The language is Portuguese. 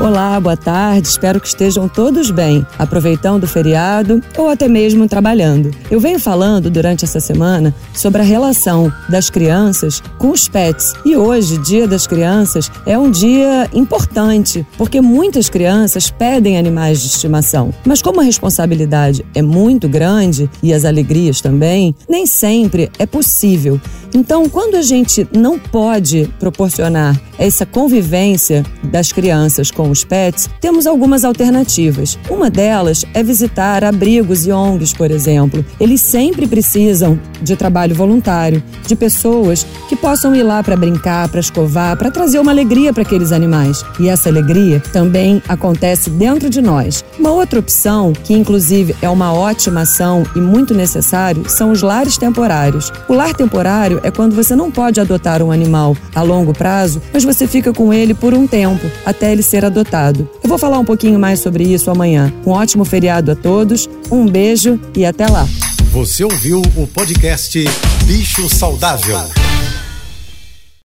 Olá, boa tarde. Espero que estejam todos bem, aproveitando o feriado ou até mesmo trabalhando. Eu venho falando durante essa semana sobre a relação das crianças com os pets. E hoje, Dia das Crianças, é um dia importante, porque muitas crianças pedem animais de estimação. Mas como a responsabilidade é muito grande e as alegrias também, nem sempre é possível. Então, quando a gente não pode proporcionar essa convivência das crianças com os pets, temos algumas alternativas. Uma delas é visitar abrigos e ONGs, por exemplo. Eles sempre precisam de trabalho voluntário, de pessoas que possam ir lá para brincar, para escovar, para trazer uma alegria para aqueles animais. E essa alegria também acontece dentro de nós. Uma outra opção, que inclusive é uma ótima ação e muito necessário, são os lares temporários. O lar temporário é quando você não pode adotar um animal a longo prazo, mas você fica com ele por um tempo, até ele ser adotado. Eu vou falar um pouquinho mais sobre isso amanhã. Um ótimo feriado a todos, um beijo e até lá. Você ouviu o podcast Bicho Saudável.